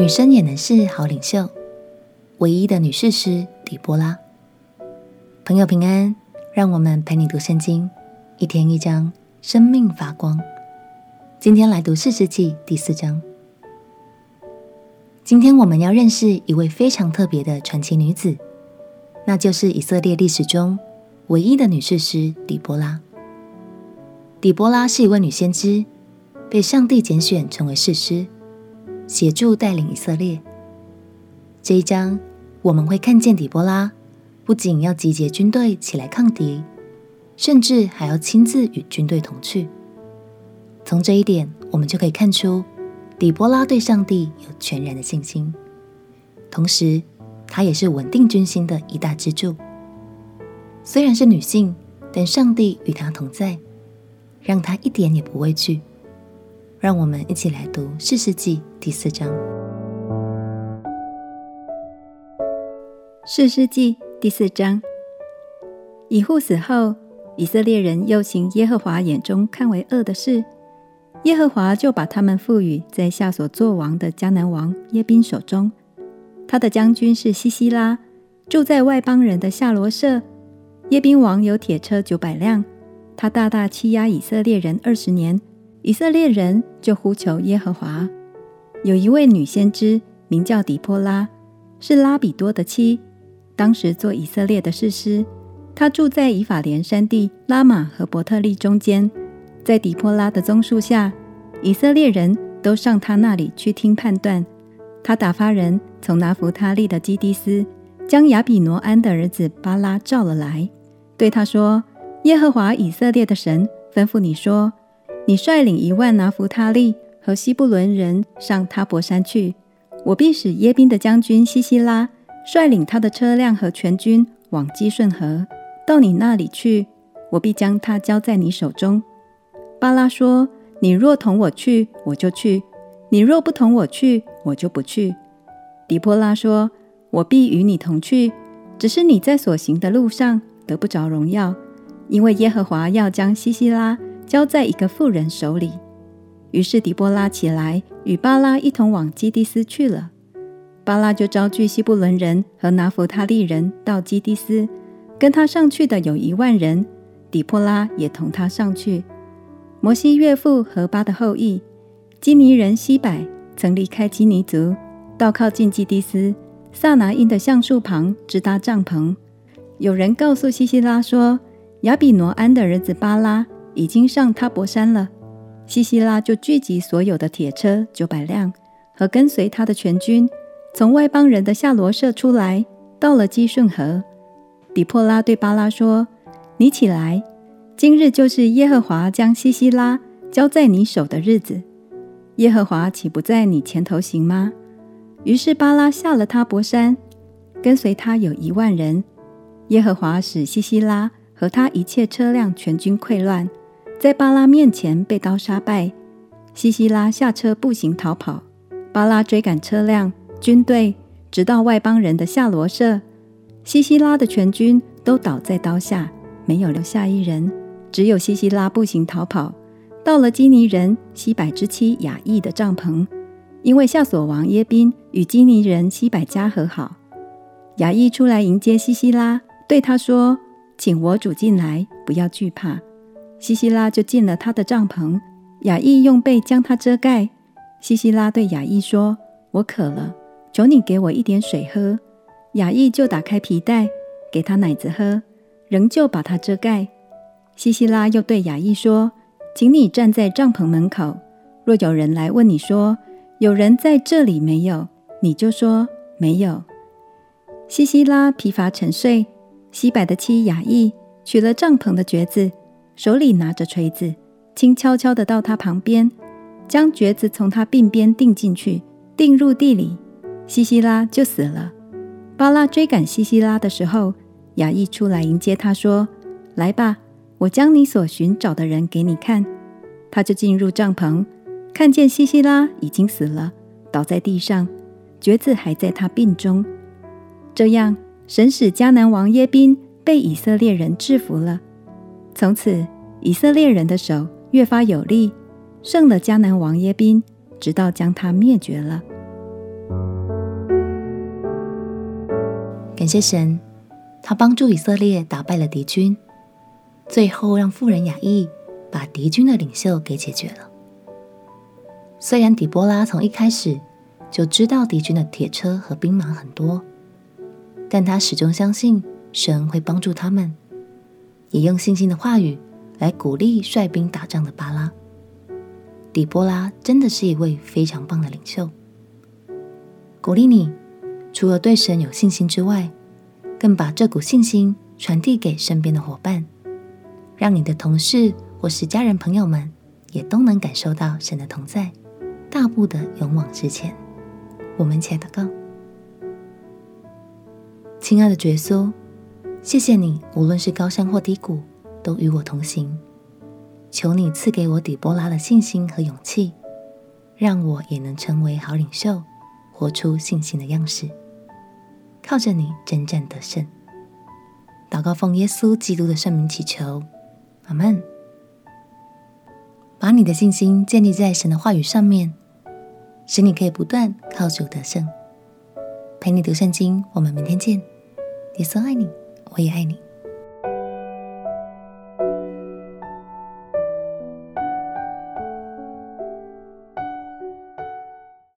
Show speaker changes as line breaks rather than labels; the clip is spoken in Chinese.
女生也能是好领袖，唯一的女士师底波拉。朋友平安，让我们陪你读圣经，一天一章，生命发光。今天来读士师记第四章。今天我们要认识一位非常特别的传奇女子，那就是以色列历史中唯一的女士师底波拉。底波拉是一位女先知，被上帝拣选成为士师。协助带领以色列。这一章，我们会看见底波拉不仅要集结军队起来抗敌，甚至还要亲自与军队同去。从这一点，我们就可以看出底波拉对上帝有全然的信心，同时她也是稳定军心的一大支柱。虽然是女性，但上帝与她同在，让她一点也不畏惧。让我们一起来读《士师记》第四章。
《士师记》第四章，以户死后，以色列人又行耶和华眼中看为恶的事，耶和华就把他们赋予在夏所作王的迦南王耶宾手中。他的将军是西西拉，住在外邦人的夏罗设。耶宾王有铁车九百辆，他大大欺压以色列人二十年。以色列人就呼求耶和华。有一位女先知，名叫底波拉，是拉比多的妻，当时做以色列的士师。她住在以法莲山地拉玛和伯特利中间，在底波拉的棕树下，以色列人都上她那里去听判断。她打发人从拿弗他利的基迪斯，将亚比挪安的儿子巴拉召了来，对他说：“耶和华以色列的神吩咐你说。”你率领一万拿弗他利和西布伦人上他泊山去，我必使耶宾的将军西西拉率领他的车辆和全军往基顺河，到你那里去，我必将他交在你手中。巴拉说：“你若同我去，我就去；你若不同我去，我就不去。”底波拉说：“我必与你同去，只是你在所行的路上得不着荣耀，因为耶和华要将西西拉。”交在一个妇人手里。于是底波拉起来，与巴拉一同往基迪斯去了。巴拉就招聚西布伦人和拿弗他利人到基迪斯，跟他上去的有一万人。底波拉也同他上去。摩西岳父何巴的后裔基尼人西百曾离开基尼族，到靠近基迪斯撒拿因的橡树旁支搭帐篷。有人告诉西西拉说，亚比挪安的儿子巴拉。已经上他博山了，西西拉就聚集所有的铁车九百辆和跟随他的全军，从外邦人的夏罗设出来，到了基顺河。底波拉对巴拉说：“你起来，今日就是耶和华将西西拉交在你手的日子。耶和华岂不在你前头行吗？”于是巴拉下了他博山，跟随他有一万人。耶和华使西西拉和他一切车辆全军溃乱。在巴拉面前被刀杀败，西西拉下车步行逃跑。巴拉追赶车辆、军队，直到外邦人的夏罗设。西西拉的全军都倒在刀下，没有留下一人。只有西西拉步行逃跑，到了基尼人西百之妻雅亿的帐篷，因为夏索王耶宾与基尼人西百家和好。雅意出来迎接西西拉，对他说：“请我主进来，不要惧怕。”西西拉就进了他的帐篷，雅意用被将他遮盖。西西拉对雅意说：“我渴了，求你给我一点水喝。”雅意就打开皮带，给他奶子喝，仍旧把他遮盖。西西拉又对雅意说：“请你站在帐篷门口，若有人来问你说，有人在这里没有，你就说没有。”西西拉疲乏沉睡，西百的妻雅意取了帐篷的橛子。手里拿着锤子，轻悄悄地到他旁边，将橛子从他鬓边钉进去，钉入地里，西西拉就死了。巴拉追赶西西拉的时候，雅亿出来迎接他，说：“来吧，我将你所寻找的人给你看。”他就进入帐篷，看见西西拉已经死了，倒在地上，橛子还在他鬓中。这样，神使迦南王耶宾被以色列人制服了。从此，以色列人的手越发有力，胜了迦南王耶宾，直到将他灭绝了。
感谢神，他帮助以色列打败了敌军，最后让妇人雅意把敌军的领袖给解决了。虽然底波拉从一开始就知道敌军的铁车和兵马很多，但他始终相信神会帮助他们。也用信心的话语来鼓励率兵打仗的巴拉。底波拉真的是一位非常棒的领袖，鼓励你。除了对神有信心之外，更把这股信心传递给身边的伙伴，让你的同事或是家人朋友们也都能感受到神的同在，大步的勇往直前。我们且祷告：亲爱的耶稣，谢谢你，无论是高山或低谷，都与我同行。求你赐给我底波拉的信心和勇气，让我也能成为好领袖，活出信心的样式。靠着你征战得胜，祷告奉耶稣基督的圣名祈求，阿门。把你的信心建立在神的话语上面，使你可以不断靠主得胜。陪你读圣经，我们明天见。耶稣爱你，我也爱你。